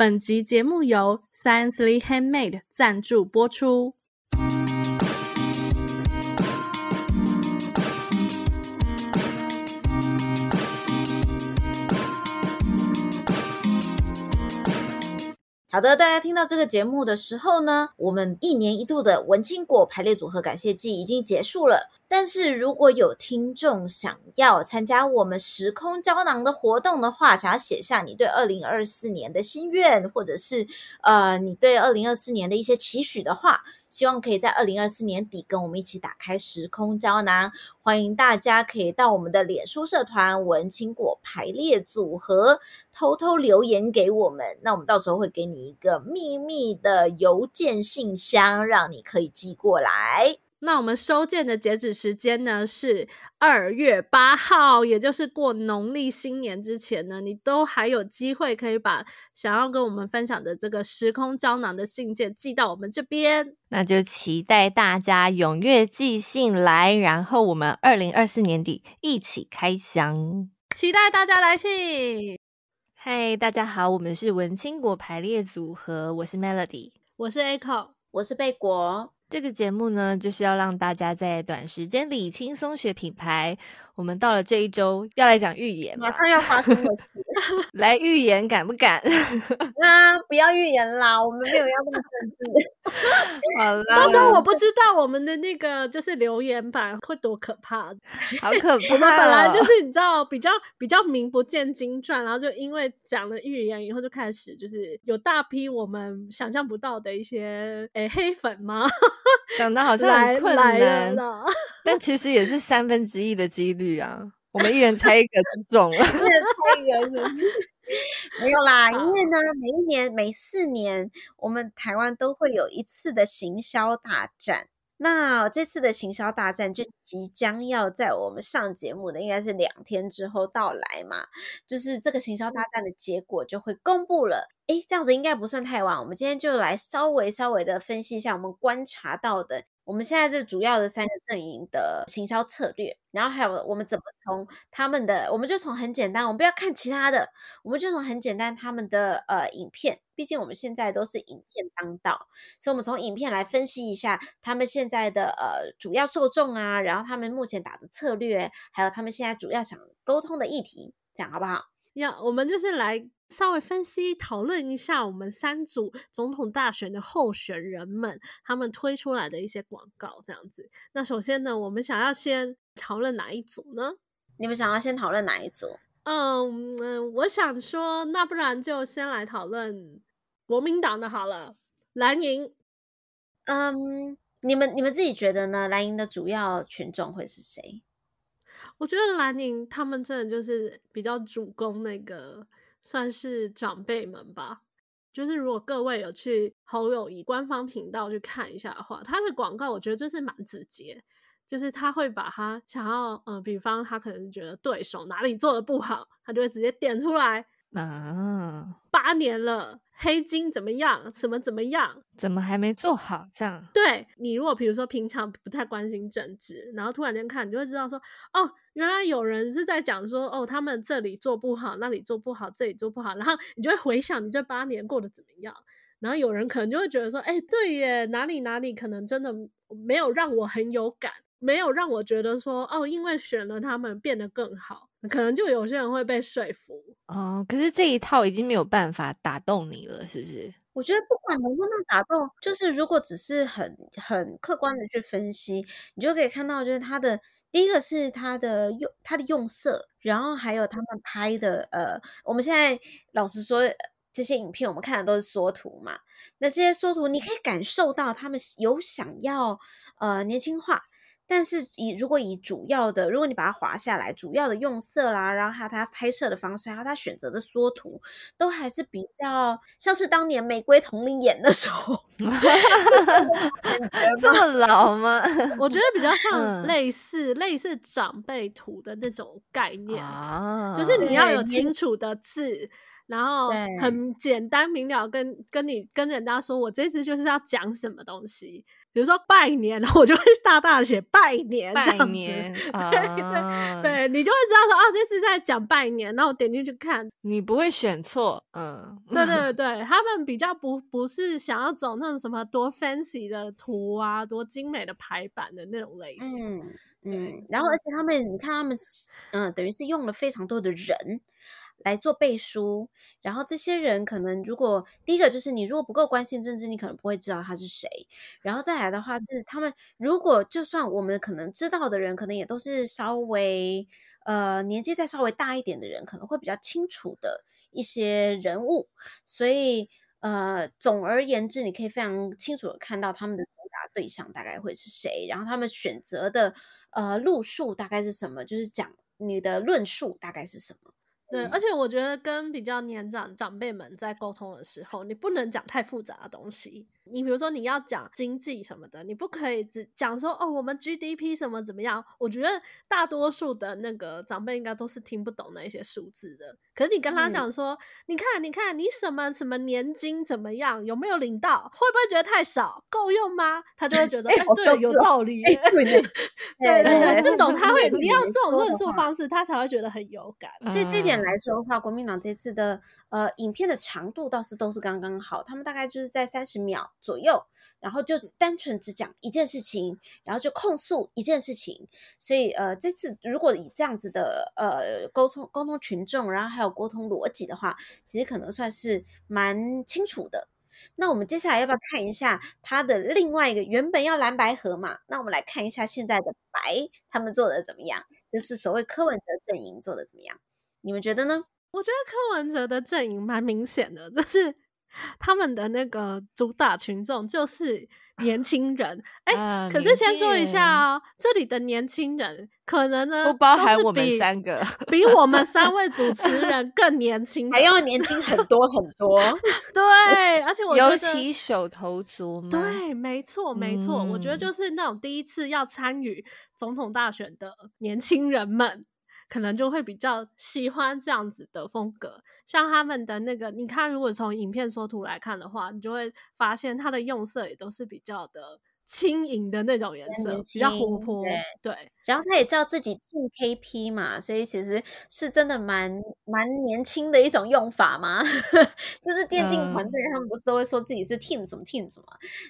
本集节目由 Sciencely Handmade 赞助播出。好的，大家听到这个节目的时候呢，我们一年一度的文青果排列组合感谢祭已经结束了。但是如果有听众想要参加我们时空胶囊的活动的话，想要写下你对二零二四年的心愿，或者是呃你对二零二四年的一些期许的话，希望可以在二零二四年底跟我们一起打开时空胶囊。欢迎大家可以到我们的脸书社团“文青果排列组合”偷偷留言给我们，那我们到时候会给你一个秘密的邮件信箱，让你可以寄过来。那我们收件的截止时间呢是二月八号，也就是过农历新年之前呢，你都还有机会可以把想要跟我们分享的这个时空胶囊的信件寄到我们这边。那就期待大家踊跃寄信来，然后我们二零二四年底一起开箱，期待大家来信。嗨，大家好，我们是文青果排列组合，我是 Melody，我是 Echo，我是贝果。这个节目呢，就是要让大家在短时间里轻松学品牌。我们到了这一周，要来讲预言，马上要发生的事，来预言，敢不敢？啊，不要预言啦，我们没有要那么政治。好啦，到时候我不知道我们的那个就是留言版会多可怕，好可怕。我们本来就是你知道比较比较名不见经传，然后就因为讲了预言以后，就开始就是有大批我们想象不到的一些诶黑粉吗？讲的好像很困难，但其实也是三分之一的几率。啊，我们一人猜一个就中了，一人猜一个是不是？没有啦，因为呢，每一年每四年，我们台湾都会有一次的行销大战。那这次的行销大战就即将要在我们上节目的应该是两天之后到来嘛，就是这个行销大战的结果就会公布了。诶，这样子应该不算太晚，我们今天就来稍微稍微的分析一下我们观察到的。我们现在这主要的三个阵营的行销策略，然后还有我们怎么从他们的，我们就从很简单，我们不要看其他的，我们就从很简单他们的呃影片，毕竟我们现在都是影片当道，所以我们从影片来分析一下他们现在的呃主要受众啊，然后他们目前打的策略，还有他们现在主要想沟通的议题，这样好不好？要我们就是来。稍微分析讨论一下我们三组总统大选的候选人们他们推出来的一些广告，这样子。那首先呢，我们想要先讨论哪一组呢？你们想要先讨论哪一组？嗯嗯，我想说，那不然就先来讨论国民党的好了，蓝营。嗯，你们你们自己觉得呢？蓝营的主要群众会是谁？我觉得兰宁他们真的就是比较主攻那个。算是长辈们吧，就是如果各位有去侯友谊官方频道去看一下的话，他的广告我觉得就是蛮直接，就是他会把他想要，嗯，比方他可能是觉得对手哪里做的不好，他就会直接点出来。啊，八年了，黑金怎么样？怎么怎么样？怎么还没做好？这样，对，你如果比如说平常不太关心政治，然后突然间看，你就会知道说，哦，原来有人是在讲说，哦，他们这里做不好，那里做不好，这里做不好，然后你就会回想你这八年过得怎么样，然后有人可能就会觉得说，哎，对耶，哪里哪里可能真的没有让我很有感，没有让我觉得说，哦，因为选了他们变得更好。可能就有些人会被说服哦，可是这一套已经没有办法打动你了，是不是？我觉得不管能不能打动，就是如果只是很很客观的去分析，你就可以看到，就是它的第一个是它的用它的用色，然后还有他们拍的呃，我们现在老实说，这些影片我们看的都是缩图嘛，那这些缩图你可以感受到他们有想要呃年轻化。但是以如果以主要的，如果你把它划下来，主要的用色啦，然后还有它拍摄的方式，还有它选择的缩图，都还是比较像是当年玫瑰同龄演的时候，这么老吗？我觉得比较像类似、嗯、类似长辈图的那种概念，啊、就是你要有清楚的字，然后很简单明了跟，跟跟你跟人家说，我这次就是要讲什么东西。比比如说拜年，然后我就会大大的写拜年，拜年，对对对，你就会知道说啊，这是在讲拜年，然后我点进去看，你不会选错，嗯，对对 对，他们比较不不是想要走那种什么多 fancy 的图啊，多精美的排版的那种类型，嗯嗯，然后而且他们，你看他们，嗯、呃，等于是用了非常多的人。来做背书，然后这些人可能如果第一个就是你如果不够关心政治，你可能不会知道他是谁。然后再来的话是他们如果就算我们可能知道的人，可能也都是稍微呃年纪再稍微大一点的人，可能会比较清楚的一些人物。所以呃总而言之，你可以非常清楚的看到他们的主打对象大概会是谁，然后他们选择的呃路数大概是什么，就是讲你的论述大概是什么。对，而且我觉得跟比较年长长辈们在沟通的时候，你不能讲太复杂的东西。你比如说你要讲经济什么的，你不可以只讲说哦，我们 GDP 什么怎么样？我觉得大多数的那个长辈应该都是听不懂那一些数字的。可是你跟他讲说，嗯、你看，你看，你什么什么年金怎么样？有没有领到？会不会觉得太少？够用吗？他就会觉得哎、欸，对，有道理。对对对，这种他会，你要这种论述方式，他才会觉得很有感。所以这点来说的话，国民党这次的呃影片的长度倒是都是刚刚好，他们大概就是在三十秒。左右，然后就单纯只讲一件事情，然后就控诉一件事情。所以，呃，这次如果以这样子的呃沟通沟通群众，然后还有沟通逻辑的话，其实可能算是蛮清楚的。那我们接下来要不要看一下他的另外一个原本要蓝白合嘛？那我们来看一下现在的白他们做的怎么样？就是所谓柯文哲阵营做的怎么样？你们觉得呢？我觉得柯文哲的阵营蛮明显的，就是。他们的那个主打群众就是年 轻人，哎、欸，可是先说一下哦，这里的年轻人可能呢，不包含我们三个，比我们三 位主持人更年轻，还要年轻很多很多。对，而且我觉得尤其手投族嘛，对，没错没错、嗯，我觉得就是那种第一次要参与总统大选的年轻人们。可能就会比较喜欢这样子的风格，像他们的那个，你看，如果从影片缩图来看的话，你就会发现它的用色也都是比较的。轻盈的那种颜色，比较活泼。对，对，然后他也叫自己 Team KP 嘛，所以其实是真的蛮蛮年轻的一种用法嘛。就是电竞团队他们不是都会说自己是 Team 什么 Team 什么？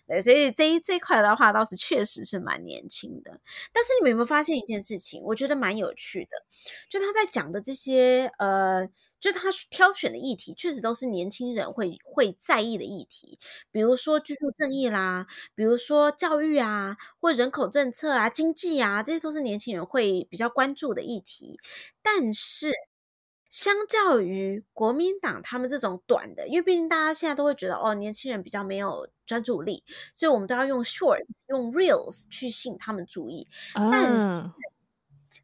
对，所以这一这一块的话倒是确实是蛮年轻的。但是你们有没有发现一件事情？我觉得蛮有趣的，就他在讲的这些呃。就他挑选的议题，确实都是年轻人会会在意的议题，比如说居住正义啦，比如说教育啊，或人口政策啊、经济啊，这些都是年轻人会比较关注的议题。但是，相较于国民党他们这种短的，因为毕竟大家现在都会觉得哦，年轻人比较没有专注力，所以我们都要用 shorts、用 reels 去吸引他们注意。嗯、但是。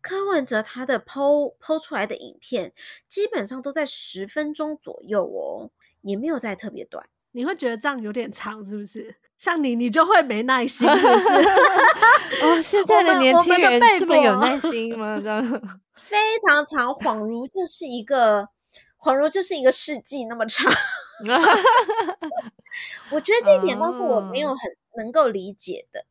柯文哲他的 PO PO 出来的影片，基本上都在十分钟左右哦，也没有再特别短。你会觉得这样有点长，是不是？像你，你就会没耐心，是不是？哦，现在的年轻人这么有耐心吗？这样 非常长，恍如就是一个，恍如就是一个世纪那么长。我觉得这一点倒是我没有很能够理解的。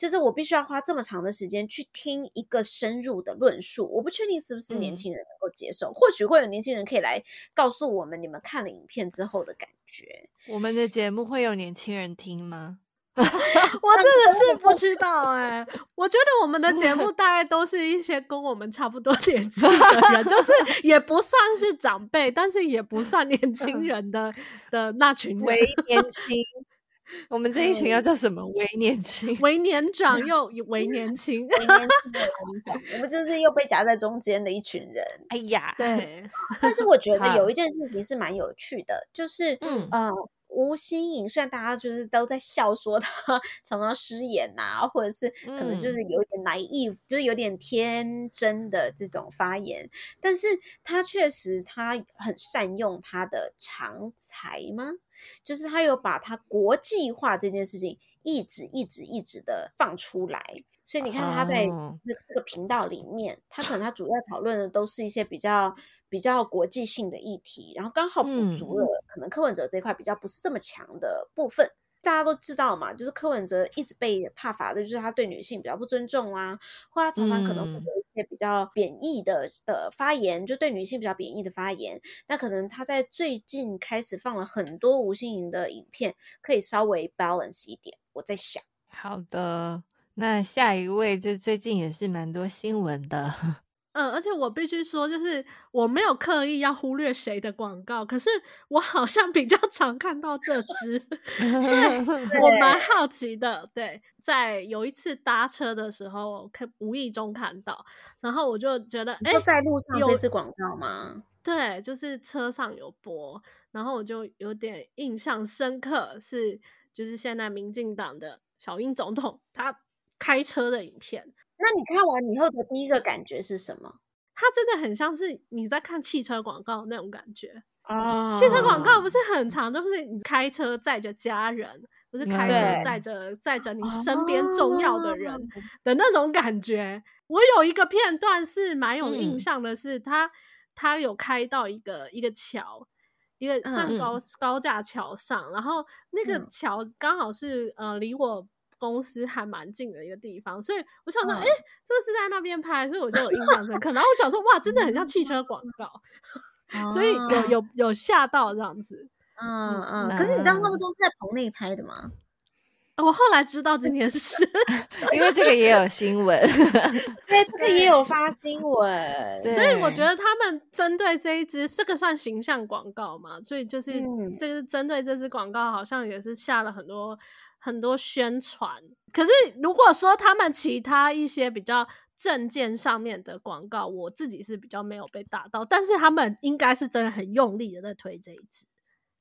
就是我必须要花这么长的时间去听一个深入的论述，我不确定是不是年轻人能够接受。嗯、或许会有年轻人可以来告诉我们，你们看了影片之后的感觉。我们的节目会有年轻人听吗？我真的是不知道哎、欸。我觉得我们的节目 大概都是一些跟我们差不多 年纪的人，就是也不算是长辈，但是也不算年轻人的的那群人，为年轻。我们这一群要叫什么？为年轻、为年长 又为年轻、为年轻的年长，我们就是又被夹在中间的一群人。哎呀，对。但是我觉得有一件事情是蛮有趣的，就是嗯呃，吴欣颖虽然大家就是都在笑说她常常失言呐、啊，或者是可能就是有点 naive，、嗯、就是有点天真的这种发言，但是他确实他很善用他的长才吗？就是他有把他国际化这件事情一直一直一直的放出来，所以你看他在这这个频道里面，他可能他主要讨论的都是一些比较比较国际性的议题，然后刚好补足了可能柯文哲这块比较不是这么强的部分。大家都知道嘛，就是柯文哲一直被挞伐的，就是他对女性比较不尊重啊，或他常常可能会有一些比较贬义的呃发言，就对女性比较贬义的发言。那可能他在最近开始放了很多吴欣盈的影片，可以稍微 balance 一点。我在想，好的，那下一位就最近也是蛮多新闻的。嗯，而且我必须说，就是我没有刻意要忽略谁的广告，可是我好像比较常看到这支，我蛮好奇的。对，在有一次搭车的时候，看无意中看到，然后我就觉得，哎，在路上这支广告吗？对，就是车上有播，然后我就有点印象深刻，是就是现在民进党的小英总统他开车的影片。那你看完以后的第一个感觉是什么？它真的很像是你在看汽车广告那种感觉啊！汽车广告不是很长，就是你开车载着家人，不是开车载着载着你身边重要的人的那种感觉。我有一个片段是蛮有印象的是，是他他有开到一个一个桥，一个上高高架桥上，然后那个桥刚好是呃离我。公司还蛮近的一个地方，所以我想说，哎、嗯，这个是在那边拍，所以我就有印象深刻。然后我想说，哇，真的很像汽车广告，嗯、所以有有有吓到这样子。嗯嗯。可是你知道他们都是在棚内拍的吗？我后来知道这件事，因为这个也有新闻，对，这个也有发新闻。所以我觉得他们针对这一支，这个算形象广告嘛？所以就是这个针对这支广告，好像也是下了很多。很多宣传，可是如果说他们其他一些比较证件上面的广告，我自己是比较没有被打到，但是他们应该是真的很用力的在推这一支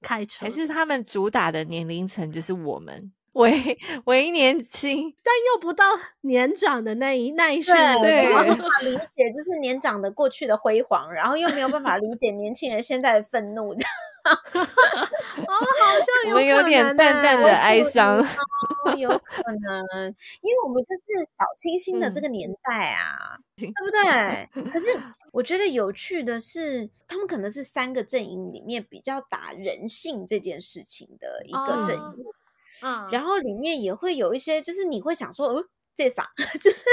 开车，还是他们主打的年龄层就是我们，为为年轻，但又不到年长的那一那一群，对，没有办法理解就是年长的过去的辉煌，然后又没有办法理解年轻人现在的愤怒。哦，好像 有我们有点淡淡的哀伤，哦，有可能，因为我们就是小清新的这个年代啊，嗯、对不对？可是 我觉得有趣的是，他们可能是三个阵营里面比较打人性这件事情的一个阵营，嗯，然后里面也会有一些，就是你会想说，呃这啥？就是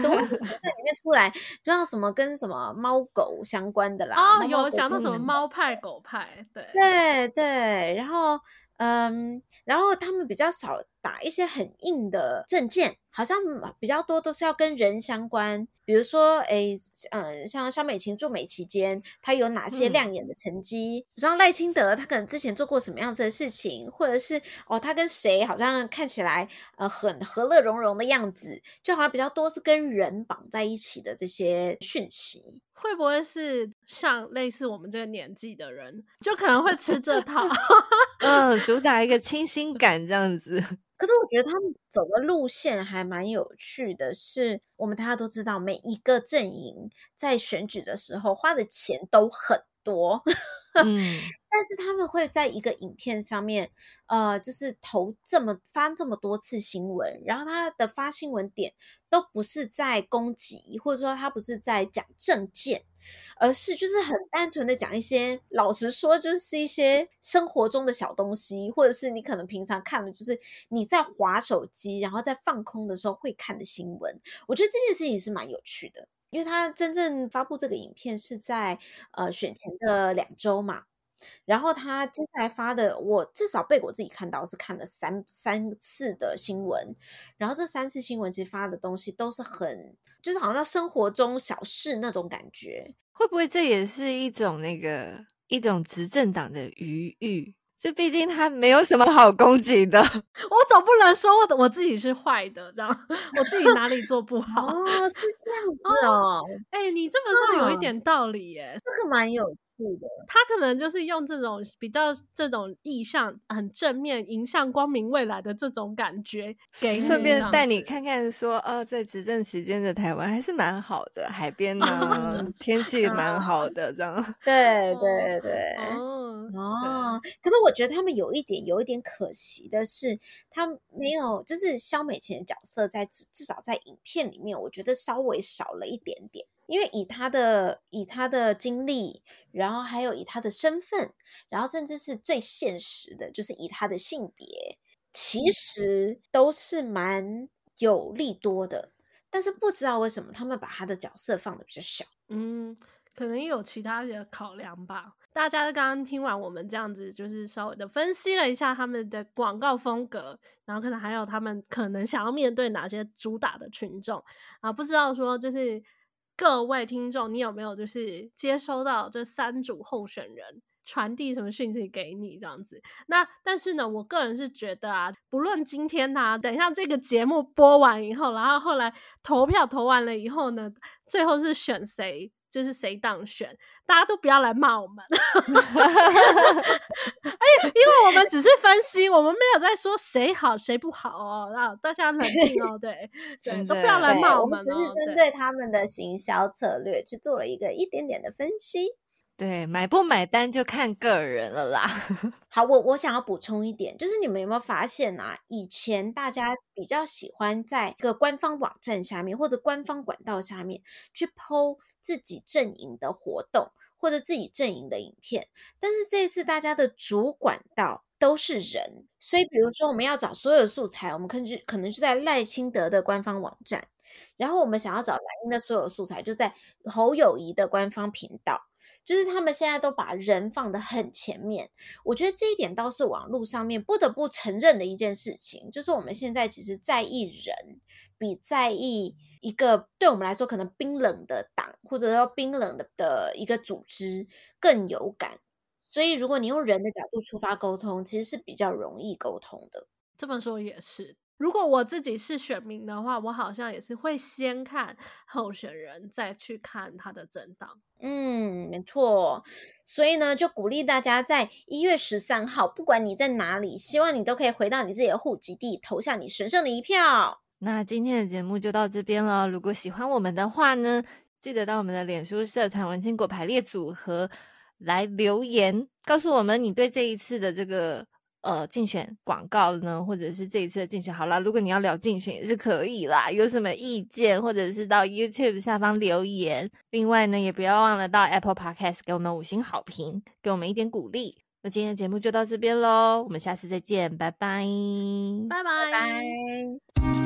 怎么在里面出来，不知道什么跟什么猫狗相关的啦。哦，有讲到什么猫派狗派，对对对。然后，嗯，然后他们比较少打一些很硬的政见，好像比较多都是要跟人相关。比如说，哎，嗯，像肖美琴驻美期间，她有哪些亮眼的成绩？比如说赖清德，他可能之前做过什么样子的事情，或者是哦，他跟谁好像看起来呃很和乐融融的样子，就好像比较多是跟人绑在一起的这些讯息，会不会是像类似我们这个年纪的人，就可能会吃这套？嗯，主打一个 清新感这样子。可是我觉得他们走的路线还蛮有趣的，是我们大家都知道，每一个阵营在选举的时候花的钱都很多，嗯，但是他们会在一个影片上面，呃，就是投这么发这么多次新闻，然后他的发新闻点都不是在攻击，或者说他不是在讲政见。而是就是很单纯的讲一些，老实说就是一些生活中的小东西，或者是你可能平常看的，就是你在划手机，然后在放空的时候会看的新闻。我觉得这件事情是蛮有趣的，因为他真正发布这个影片是在呃选前的两周嘛，然后他接下来发的，我至少被我自己看到是看了三三次的新闻，然后这三次新闻其实发的东西都是很，就是好像生活中小事那种感觉。会不会这也是一种那个一种执政党的余裕？就毕竟他没有什么好攻击的，我总不能说我我自己是坏的，这样我自己哪里做不好？哦，是这样子哦。哎、欸，你这么说有一点道理耶，这个蛮有。他可能就是用这种比较这种意向很正面，迎向光明未来的这种感觉，给顺便带你看看说，哦，在执政期间的台湾还是蛮好的，海边呢 天气蛮好的，这样。对 对对，哦哦。可是我觉得他们有一点有一点可惜的是，他没有就是肖美琴的角色在至至少在影片里面，我觉得稍微少了一点点。因为以他的以他的经历，然后还有以他的身份，然后甚至是最现实的，就是以他的性别，其实都是蛮有利多的，但是不知道为什么他们把他的角色放的比较小。嗯，可能有其他的考量吧。大家刚刚听完我们这样子，就是稍微的分析了一下他们的广告风格，然后可能还有他们可能想要面对哪些主打的群众啊，不知道说就是各位听众，你有没有就是接收到这三组候选人传递什么讯息给你这样子？那但是呢，我个人是觉得啊，不论今天呐、啊，等一下这个节目播完以后，然后后来投票投完了以后呢，最后是选谁？就是谁当选，大家都不要来骂我们。哎，因为我们只是分析，我们没有在说谁好谁不好哦。啊，大家冷静哦，对对，都不要来骂我们哦。我们只是针对他们的行销策略去做了一个一点点的分析。对，买不买单就看个人了啦。好，我我想要补充一点，就是你们有没有发现啊？以前大家比较喜欢在一个官方网站下面或者官方管道下面去剖自己阵营的活动或者自己阵营的影片，但是这一次大家的主管道都是人，所以比如说我们要找所有的素材，我们可能可能是在赖清德的官方网站。然后我们想要找蓝营的所有素材，就在侯友谊的官方频道，就是他们现在都把人放得很前面。我觉得这一点倒是网络上面不得不承认的一件事情，就是我们现在其实在意人，比在意一个对我们来说可能冰冷的党，或者说冰冷的的一个组织更有感。所以如果你用人的角度出发沟通，其实是比较容易沟通的。这么说也是。如果我自己是选民的话，我好像也是会先看 候选人，再去看他的政党。嗯，没错。所以呢，就鼓励大家在一月十三号，不管你在哪里，希望你都可以回到你自己的户籍地，投下你神圣的一票。那今天的节目就到这边了。如果喜欢我们的话呢，记得到我们的脸书社团“文青果排列组合”来留言，告诉我们你对这一次的这个。呃，竞选广告呢，或者是这一次的竞选，好啦，如果你要聊竞选也是可以啦，有什么意见，或者是到 YouTube 下方留言。另外呢，也不要忘了到 Apple Podcast 给我们五星好评，给我们一点鼓励。那今天的节目就到这边喽，我们下次再见，拜拜，拜拜。拜拜。